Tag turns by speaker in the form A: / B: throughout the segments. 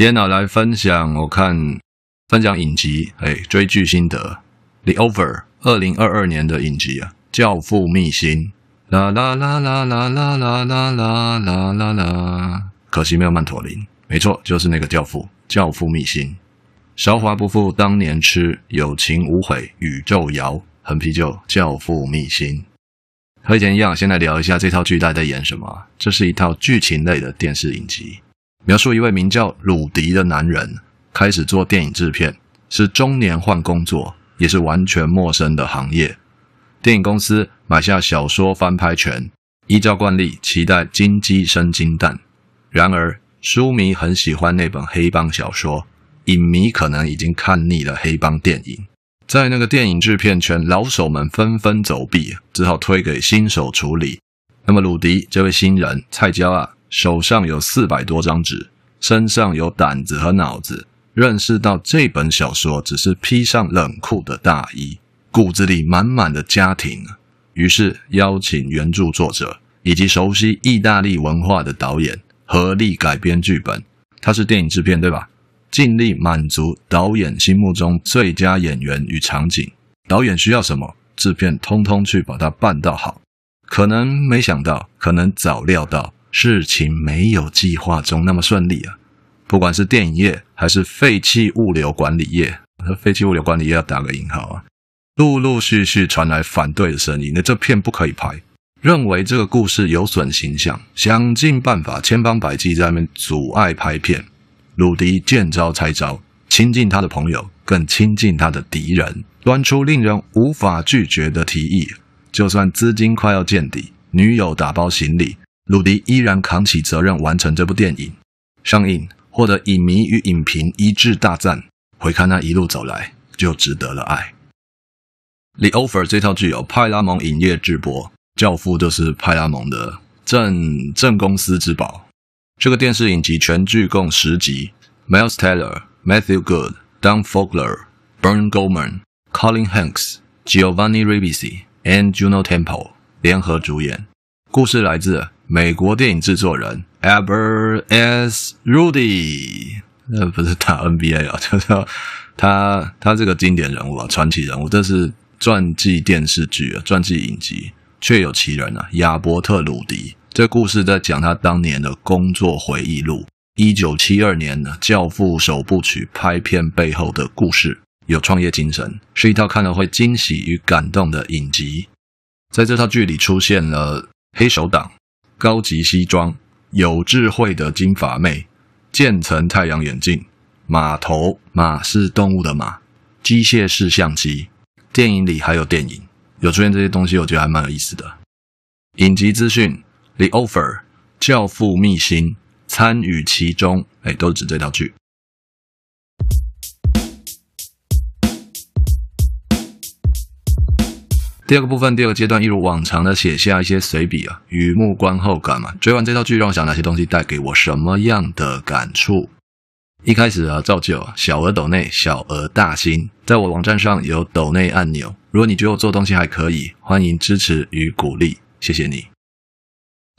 A: 今天呢，来分享我看分享影集，哎，追剧心得，《The Over》二零二二年的影集啊，《教父秘辛》啦啦啦啦啦啦啦啦啦啦啦啦，可惜没有曼陀林，没错，就是那个教父，《教父秘辛》，韶华不负当年痴，有情无悔宇宙遥，横啤酒，《教父秘辛》。和以前一样，先来聊一下这套剧大概在演什么。这是一套剧情类的电视影集。描述一位名叫鲁迪的男人开始做电影制片，是中年换工作，也是完全陌生的行业。电影公司买下小说翻拍权，依照惯例期待金鸡生金蛋。然而，书迷很喜欢那本黑帮小说，影迷可能已经看腻了黑帮电影。在那个电影制片圈，老手们纷纷走避，只好推给新手处理。那么，鲁迪这位新人菜椒啊。手上有四百多张纸，身上有胆子和脑子，认识到这本小说只是披上冷酷的大衣，骨子里满满的家庭。于是邀请原著作者以及熟悉意大利文化的导演合力改编剧本。他是电影制片，对吧？尽力满足导演心目中最佳演员与场景。导演需要什么，制片通通去把它办到好。可能没想到，可能早料到。事情没有计划中那么顺利啊！不管是电影业还是废弃物流管理业，废弃物流管理业要打个引号啊，陆陆续续传来反对的声音，那这片不可以拍，认为这个故事有损形象，想尽办法千方百计在外面阻碍拍片。鲁迪见招拆招，亲近他的朋友，更亲近他的敌人，端出令人无法拒绝的提议。就算资金快要见底，女友打包行李。鲁迪依然扛起责任完成这部电影上映，获得影迷与影评一致大赞。回看那一路走来，就值得了爱。《The Over》这套剧由派拉蒙影业制播，《教父》就是派拉蒙的正正公司之宝。这个电视影集全剧共十集，Miles Taylor、Matthew Good、Don Fogler、Burn Goldman、Colin Hanks、Giovanni Ribisi and Juno Temple 联合主演。故事来自美国电影制作人 Albert S. Rudy，那不是打 NBA 啊，就是他他这个经典人物啊，传奇人物，这是传记电视剧啊，传记影集，确有其人啊，亚伯特·鲁迪。这故事在讲他当年的工作回忆录，一九七二年呢，《教父》首部曲拍片背后的故事，有创业精神，是一套看了会惊喜与感动的影集。在这套剧里出现了。黑手党、高级西装、有智慧的金发妹、渐层太阳眼镜、马头马是动物的马、机械式相机。电影里还有电影，有出现这些东西，我觉得还蛮有意思的。影集资讯：The Offer、教父秘辛，参与其中，哎，都指这套剧。第二个部分，第二个阶段，一如往常的写下一些随笔啊，雨幕观后感嘛。追完这套剧，让我想哪些东西带给我什么样的感触？一开始啊，照旧啊，小额抖内，小额大新，在我网站上有抖内按钮。如果你觉得我做东西还可以，欢迎支持与鼓励，谢谢你。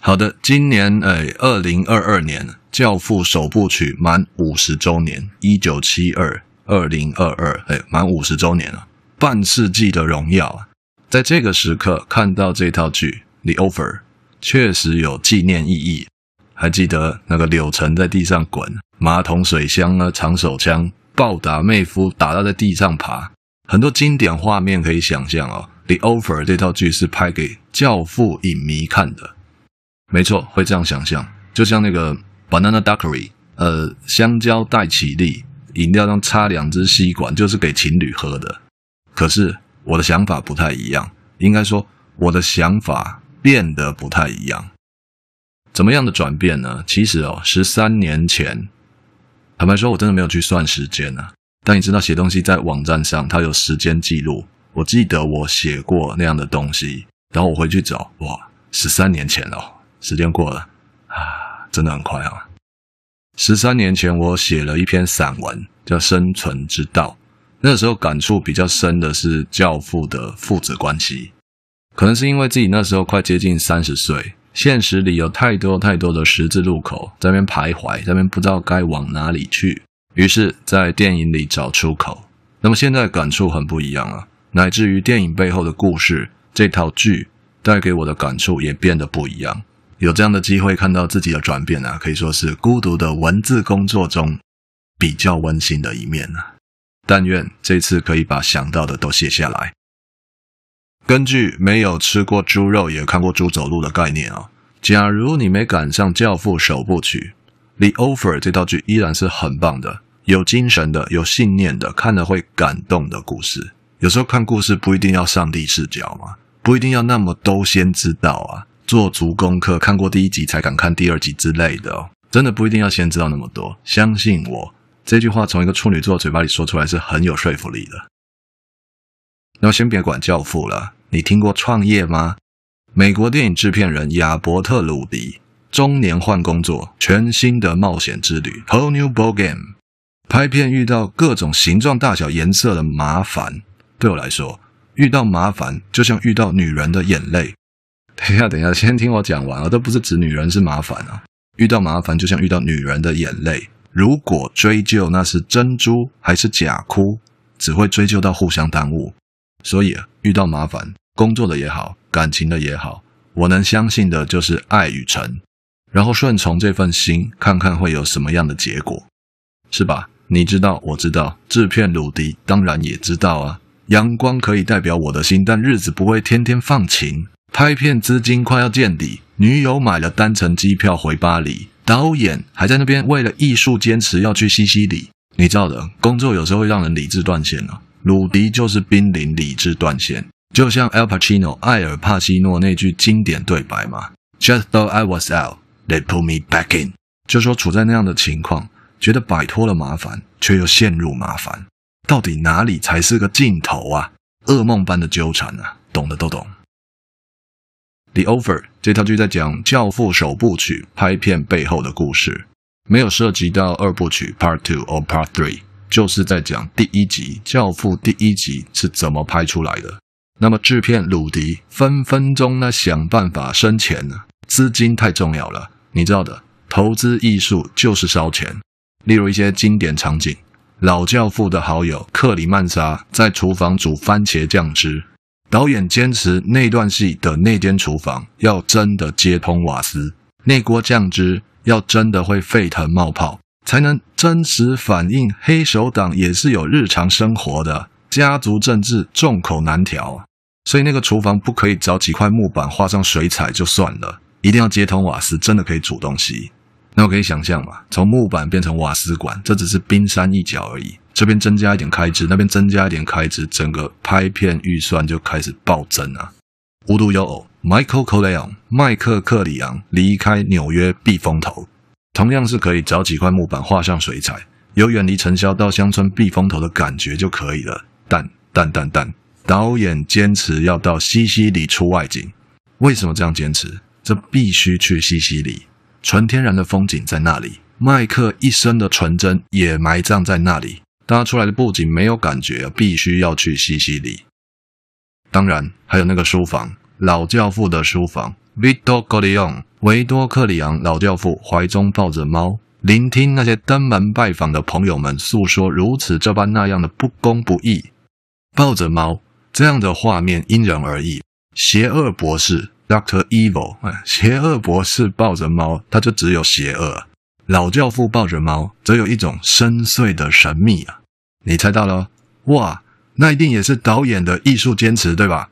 A: 好的，今年诶，二零二二年《教父》首部曲满五十周年，一九七二，二零二二，诶，满五十周年了，半世纪的荣耀啊！在这个时刻看到这套剧《The Over》，确实有纪念意义。还记得那个柳橙在地上滚，马桶水箱呢，长手枪暴打妹夫，打到在地上爬，很多经典画面可以想象哦。《The Over》这套剧是拍给教父影迷看的，没错，会这样想象。就像那个 Banana Daiquiri，呃，香蕉带起立饮料上插两支吸管，就是给情侣喝的。可是。我的想法不太一样，应该说我的想法变得不太一样。怎么样的转变呢？其实哦，十三年前坦白说，我真的没有去算时间啊。但你知道，写东西在网站上，它有时间记录。我记得我写过那样的东西，然后我回去找，哇，十三年前了，时间过了啊，真的很快啊。十三年前，我写了一篇散文，叫《生存之道》。那时候感触比较深的是教父的父子关系，可能是因为自己那时候快接近三十岁，现实里有太多太多的十字路口，在那边徘徊，在那边不知道该往哪里去，于是，在电影里找出口。那么现在感触很不一样了。乃至于电影背后的故事，这套剧带给我的感触也变得不一样。有这样的机会看到自己的转变啊，可以说是孤独的文字工作中比较温馨的一面啊。但愿这次可以把想到的都写下来。根据没有吃过猪肉也看过猪走路的概念啊，假如你没赶上《教父》首部曲，《The Offer》这套剧依然是很棒的，有精神的，有信念的，看了会感动的故事。有时候看故事不一定要上帝视角嘛，不一定要那么都先知道啊，做足功课，看过第一集才敢看第二集之类的哦，真的不一定要先知道那么多。相信我，这句话从一个处女座嘴巴里说出来是很有说服力的。那先别管教父了，你听过创业吗？美国电影制片人亚伯特·鲁迪中年换工作，全新的冒险之旅，Whole New Ball Game，拍片遇到各种形状、大小、颜色的麻烦。对我来说，遇到麻烦就像遇到女人的眼泪。等一下，等一下，先听我讲完啊！这不是指女人是麻烦啊，遇到麻烦就像遇到女人的眼泪。如果追究那是珍珠还是假哭，只会追究到互相耽误。所以遇到麻烦，工作的也好，感情的也好，我能相信的就是爱与诚，然后顺从这份心，看看会有什么样的结果，是吧？你知道，我知道，制片鲁迪当然也知道啊。阳光可以代表我的心，但日子不会天天放晴。拍片资金快要见底，女友买了单程机票回巴黎，导演还在那边为了艺术坚持要去西西里。你知道的，工作有时候会让人理智断线啊。鲁迪就是濒临理智断线，就像 Al Pacino 艾尔帕西诺那句经典对白嘛：“Just though I was out, they put me back in。”就说处在那样的情况，觉得摆脱了麻烦，却又陷入麻烦。到底哪里才是个尽头啊？噩梦般的纠缠啊！懂的都懂。《The Offer》这套剧在讲《教父》首部曲拍片背后的故事，没有涉及到二部曲 Part Two or Part Three，就是在讲第一集《教父》第一集是怎么拍出来的。那么制片鲁迪分分钟呢想办法生钱呢？资金太重要了，你知道的，投资艺术就是烧钱。例如一些经典场景。老教父的好友克里曼莎在厨房煮番茄酱汁，导演坚持那段戏的那间厨房要真的接通瓦斯，那锅酱汁要真的会沸腾冒泡，才能真实反映黑手党也是有日常生活的，家族政治众口难调，所以那个厨房不可以找几块木板画上水彩就算了，一定要接通瓦斯，真的可以煮东西。那我可以想象嘛，从木板变成瓦斯管，这只是冰山一角而已。这边增加一点开支，那边增加一点开支，整个拍片预算就开始暴增啊！无独有偶，Michael Corleone 麦克克里昂离开纽约避风头，同样是可以找几块木板画上水彩，有远离尘嚣到乡村避风头的感觉就可以了。但但但但，导演坚持要到西西里出外景，为什么这样坚持？这必须去西西里。纯天然的风景在那里，麦克一生的纯真也埋葬在那里。拉出来的布景没有感觉，必须要去西西里。当然，还有那个书房，老教父的书房，Vito Corleone，维多克里昂老教父怀中抱着猫，聆听那些登门拜访的朋友们诉说如此这般那样的不公不义。抱着猫这样的画面因人而异，邪恶博士。Doctor Evil，邪恶博士抱着猫，他就只有邪恶；老教父抱着猫，则有一种深邃的神秘啊！你猜到了？哇，那一定也是导演的艺术坚持，对吧？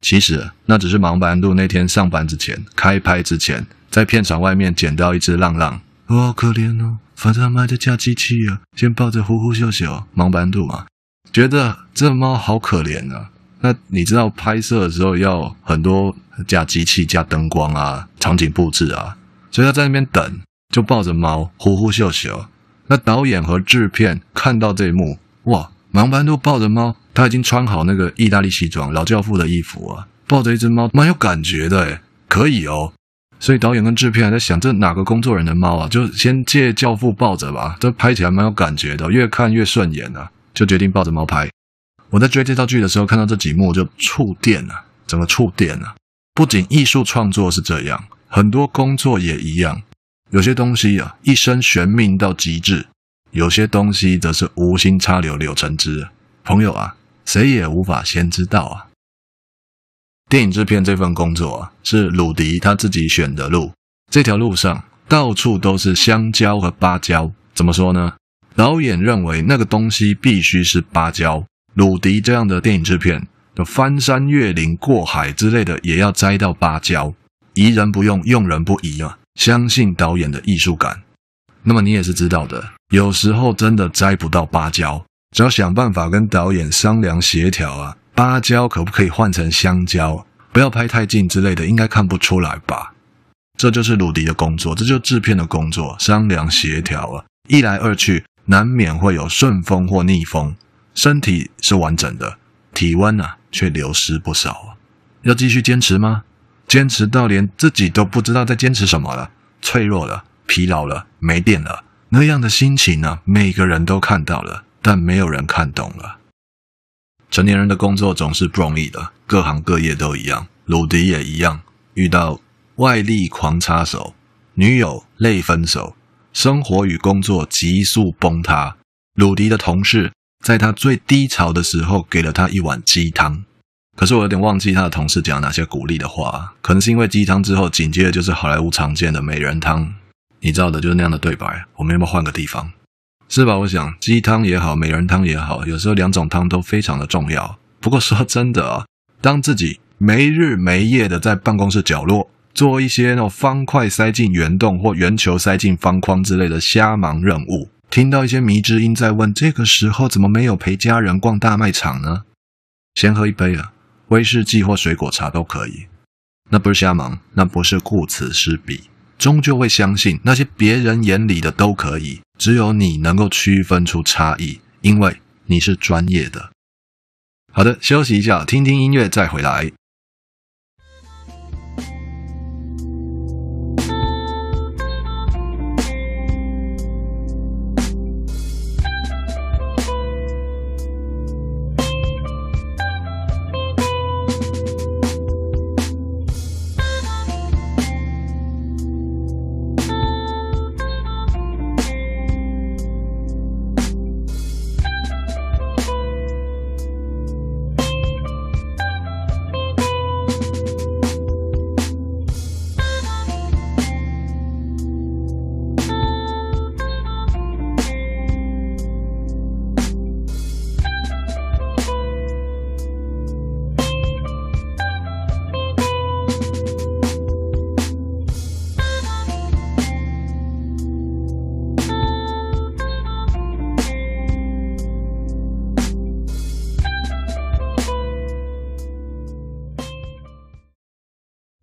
A: 其实那只是忙班路那天上班之前，开拍之前，在片场外面捡到一只浪浪，哇，好可怜哦，反正他们还在架机器啊，先抱着呼呼秀秀，忙班度嘛，觉得这猫好可怜啊。那你知道拍摄的时候要很多架机器、架灯光啊、场景布置啊，所以他在那边等，就抱着猫呼呼秀秀。那导演和制片看到这一幕，哇，忙班都抱着猫，他已经穿好那个意大利西装、老教父的衣服啊，抱着一只猫，蛮有感觉的诶，可以哦。所以导演跟制片还在想，这哪个工作人的猫啊？就先借教父抱着吧，这拍起来蛮有感觉的，越看越顺眼啊，就决定抱着猫拍。我在追这套剧的时候，看到这几幕就触电了，怎么触电了。不仅艺术创作是这样，很多工作也一样。有些东西啊，一生悬命到极致；有些东西则是无心插柳柳成枝。朋友啊，谁也无法先知道啊。电影制片这份工作啊，是鲁迪他自己选的路。这条路上到处都是香蕉和芭蕉。怎么说呢？导演认为那个东西必须是芭蕉。鲁迪这样的电影制片，就翻山越岭过海之类的，也要摘到芭蕉。疑人不用，用人不疑啊。相信导演的艺术感，那么你也是知道的。有时候真的摘不到芭蕉，只要想办法跟导演商量协调啊。芭蕉可不可以换成香蕉？不要拍太近之类的，应该看不出来吧？这就是鲁迪的工作，这就是制片的工作，商量协调啊。一来二去，难免会有顺风或逆风。身体是完整的，体温啊却流失不少啊。要继续坚持吗？坚持到连自己都不知道在坚持什么了，脆弱了，疲劳了，没电了，那样的心情呢？每个人都看到了，但没有人看懂了。成年人的工作总是不容易的，各行各业都一样，鲁迪也一样，遇到外力狂插手，女友泪分手，生活与工作急速崩塌。鲁迪的同事在他最低潮的时候给了他一碗鸡汤。可是我有点忘记他的同事讲哪些鼓励的话，可能是因为鸡汤之后紧接着就是好莱坞常见的美人汤，你知道的，就是那样的对白。我们要不要换个地方？是吧？我想鸡汤也好，美人汤也好，有时候两种汤都非常的重要。不过说真的啊，当自己没日没夜的在办公室角落做一些那种方块塞进圆洞或圆球塞进方框之类的瞎忙任务，听到一些迷之音在问：这个时候怎么没有陪家人逛大卖场呢？先喝一杯啊！威士忌或水果茶都可以，那不是瞎忙，那不是顾此失彼，终究会相信那些别人眼里的都可以，只有你能够区分出差异，因为你是专业的。好的，休息一下，听听音乐再回来。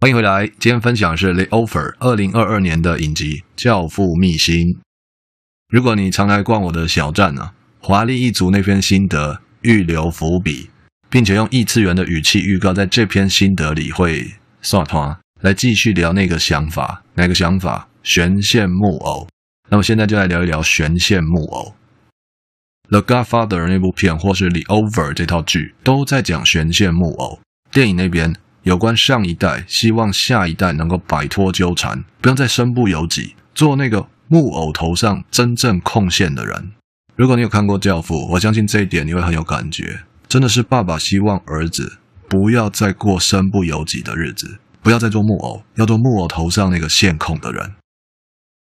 A: 欢迎回来，今天分享的是《The Offer》二零二二年的影集《教父秘辛》。如果你常来逛我的小站、啊，华丽一族那篇心得预留伏笔，并且用异次元的语气预告，在这篇心得里会刷团来继续聊那个想法，哪个想法？悬线木偶。那么现在就来聊一聊悬线木偶，《The Godfather》那部片或是《The Over》这套剧都在讲悬线木偶。电影那边。有关上一代，希望下一代能够摆脱纠缠，不用再身不由己，做那个木偶头上真正控线的人。如果你有看过《教父》，我相信这一点你会很有感觉。真的是爸爸希望儿子不要再过身不由己的日子，不要再做木偶，要做木偶头上那个线控的人。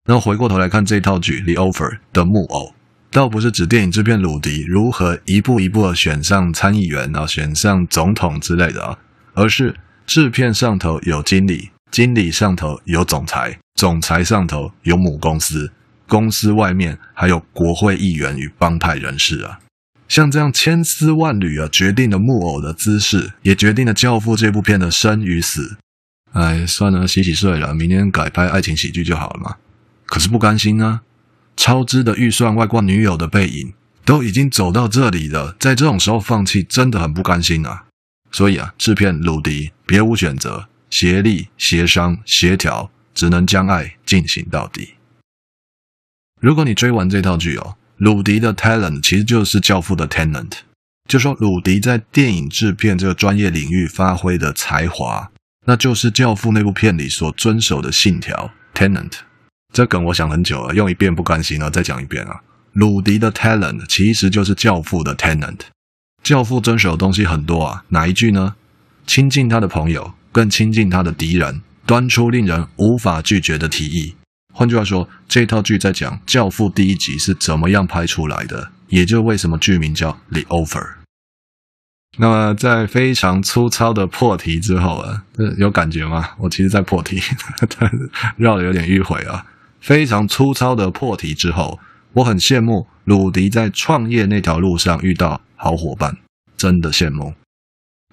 A: 那回过头来看这套剧《The Offer》的木偶，倒不是指电影制片鲁迪如何一步一步的选上参议员，然后选上总统之类的啊。而是制片上头有经理，经理上头有总裁，总裁上头有母公司，公司外面还有国会议员与帮派人士啊。像这样千丝万缕啊，决定了木偶的姿势，也决定了《教父》这部片的生与死。哎，算了，洗洗睡了，明天改拍爱情喜剧就好了嘛。可是不甘心啊，超支的预算外挂女友的背影，都已经走到这里了，在这种时候放弃真的很不甘心啊！所以啊，制片鲁迪别无选择，协力、协商、协调，只能将爱进行到底。如果你追完这套剧哦，鲁迪的 talent 其实就是《教父》的 tenant，就说鲁迪在电影制片这个专业领域发挥的才华，那就是《教父》那部片里所遵守的信条 tenant。这梗我想很久了，用一遍不甘心了，再讲一遍啊！鲁迪的 talent 其实就是《教父》的 tenant，《教父》遵守的东西很多啊，哪一句呢？亲近他的朋友，更亲近他的敌人，端出令人无法拒绝的提议。换句话说，这套剧在讲《教父》第一集是怎么样拍出来的，也就为什么剧名叫《The Offer》。那么，在非常粗糙的破题之后啊，有感觉吗？我其实在破题，但绕的有点迂回啊。非常粗糙的破题之后，我很羡慕鲁迪在创业那条路上遇到好伙伴，真的羡慕。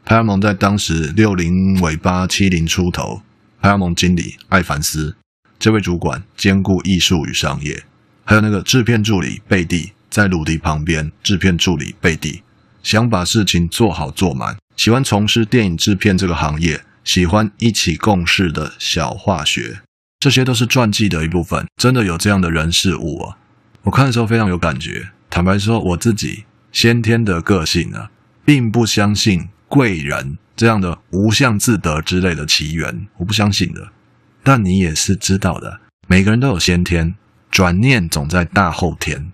A: 派拉蒙在当时六零尾巴七零出头，派拉蒙经理艾凡斯。这位主管兼顾艺术与商业，还有那个制片助理贝蒂在鲁迪旁边。制片助理贝蒂想把事情做好做满，喜欢从事电影制片这个行业，喜欢一起共事的小化学，这些都是传记的一部分。真的有这样的人事物啊！我看的时候非常有感觉。坦白说，我自己先天的个性呢，并不相信贵人这样的无相自得之类的奇缘，我不相信的。但你也是知道的，每个人都有先天，转念总在大后天。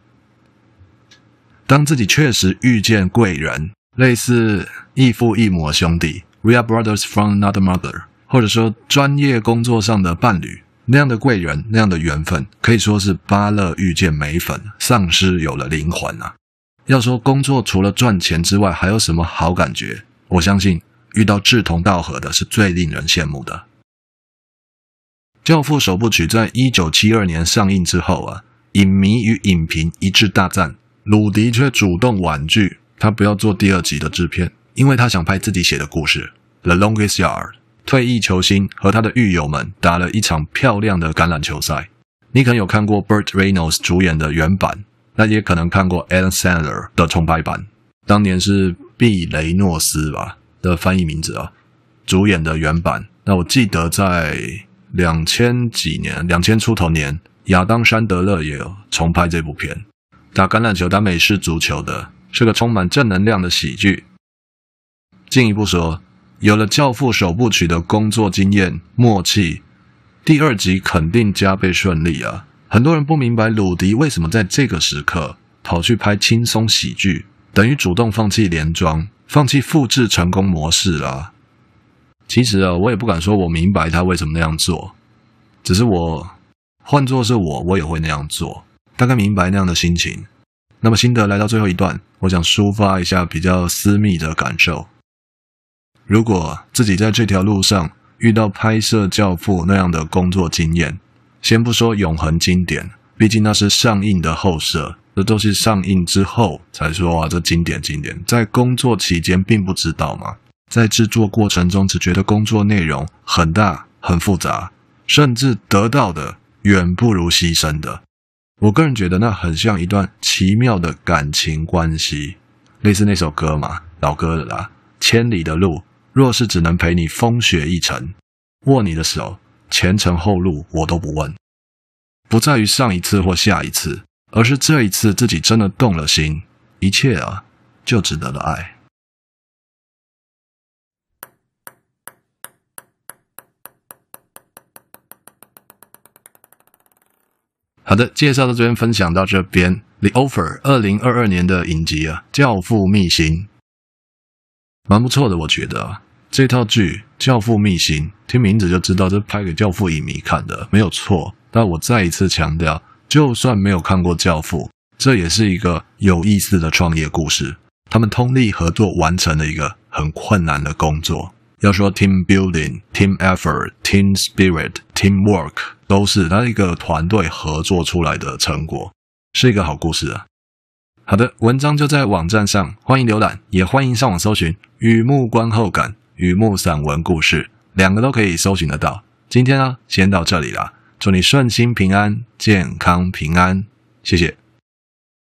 A: 当自己确实遇见贵人，类似异父异母兄弟，We are brothers from another mother，或者说专业工作上的伴侣，那样的贵人，那样的缘分，可以说是芭乐遇见美粉，丧尸有了灵魂啊！要说工作除了赚钱之外，还有什么好感觉？我相信遇到志同道合的是最令人羡慕的。《教父》首部曲在一九七二年上映之后啊，影迷与影评一致大赞。鲁迪却主动婉拒，他不要做第二集的制片，因为他想拍自己写的故事《The Longest Yard》。退役球星和他的狱友们打了一场漂亮的橄榄球赛。你可能有看过 Burt Reynolds 主演的原版，那也可能看过 Adam Sandler 的重拍版。当年是毕雷诺斯吧的翻译名字啊，主演的原版。那我记得在。两千几年，两千出头年，亚当·山德勒也有重拍这部片，打橄榄球、打美式足球的，是个充满正能量的喜剧。进一步说，有了《教父》首部曲的工作经验、默契，第二集肯定加倍顺利啊！很多人不明白鲁迪为什么在这个时刻跑去拍轻松喜剧，等于主动放弃连庄，放弃复制成功模式啦。其实啊，我也不敢说我明白他为什么那样做，只是我换作是我，我也会那样做，大概明白那样的心情。那么心得来到最后一段，我想抒发一下比较私密的感受。如果自己在这条路上遇到拍摄《教父》那样的工作经验，先不说永恒经典，毕竟那是上映的后设，这都是上映之后才说啊，这经典经典，在工作期间并不知道嘛。在制作过程中，只觉得工作内容很大、很复杂，甚至得到的远不如牺牲的。我个人觉得那很像一段奇妙的感情关系，类似那首歌嘛，老歌的啦。千里的路，若是只能陪你风雪一程，握你的手，前程后路我都不问。不在于上一次或下一次，而是这一次自己真的动了心，一切啊，就值得了爱。好的，介绍到这边，分享到这边。The Offer，二零二二年的影集啊，《教父秘辛》蛮不错的，我觉得，这套剧《教父秘辛》听名字就知道，这拍给教父影迷看的，没有错。但我再一次强调，就算没有看过《教父》，这也是一个有意思的创业故事。他们通力合作，完成了一个很困难的工作。要说 team building、team effort、team spirit、teamwork，都是他一个团队合作出来的成果，是一个好故事啊。好的，文章就在网站上，欢迎浏览，也欢迎上网搜寻《雨幕观后感》《雨幕散文故事》，两个都可以搜寻得到。今天呢，先到这里了，祝你顺心平安、健康平安，谢谢。